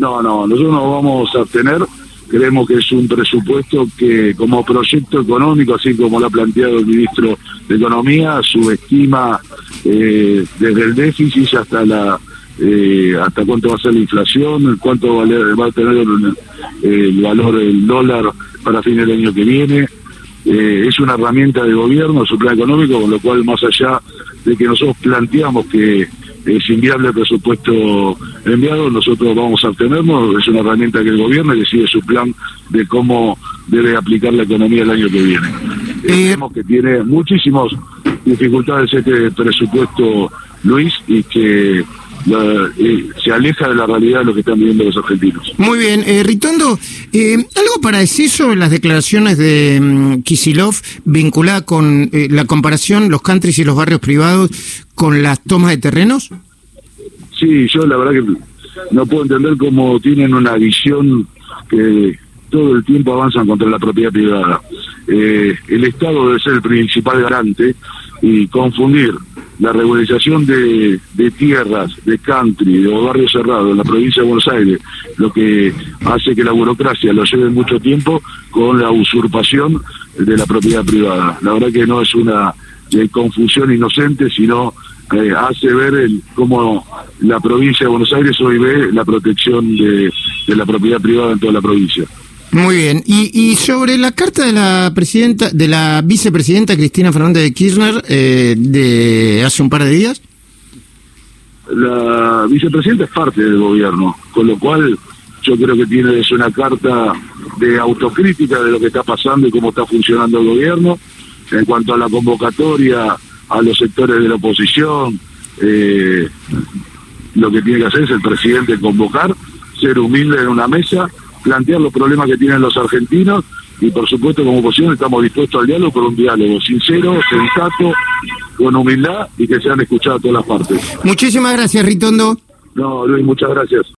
No, no, nosotros nos vamos a abstener. Creemos que es un presupuesto que como proyecto económico, así como lo ha planteado el ministro de Economía, subestima eh, desde el déficit hasta la eh, hasta cuánto va a ser la inflación, cuánto va a tener el, el valor del dólar para fin del año que viene. Eh, es una herramienta de gobierno, su plan económico, con lo cual más allá de que nosotros planteamos que es inviable el presupuesto enviado, nosotros vamos a obtenerlo, es una herramienta que el gobierno decide su plan de cómo debe aplicar la economía el año que viene. Eh, Vemos que tiene muchísimas dificultades este presupuesto, Luis, y que eh, se aleja de la realidad de lo que están viviendo los argentinos. Muy bien, eh, Ritondo, eh, ¿algo para decir sobre las declaraciones de mm, Kisilov vinculada con eh, la comparación, los countries y los barrios privados con las tomas de terrenos? Sí, yo la verdad que no puedo entender cómo tienen una visión que todo el tiempo avanzan contra la propiedad privada. Eh, el Estado debe ser el principal garante y confundir la regularización de, tierras, de country, de barrios cerrados en la provincia de Buenos Aires, lo que hace que la burocracia lo lleve mucho tiempo con la usurpación de la propiedad privada. La verdad que no es una eh, confusión inocente, sino eh, hace ver el, cómo la provincia de Buenos Aires hoy ve la protección de la propiedad privada en toda la provincia. Muy bien. Y, y sobre la carta de la presidenta, de la vicepresidenta Cristina Fernández de Kirchner eh, de hace un par de días. La vicepresidenta es parte del gobierno, con lo cual yo creo que tiene es una carta de autocrítica de lo que está pasando y cómo está funcionando el gobierno. En cuanto a la convocatoria a los sectores de la oposición, eh, lo que tiene que hacer es el presidente convocar, ser humilde en una mesa, plantear los problemas que tienen los argentinos y por supuesto como oposición estamos dispuestos al diálogo por un diálogo sincero, sensato, con humildad y que sean escuchadas todas las partes. Muchísimas gracias, Ritondo. No, Luis, muchas gracias.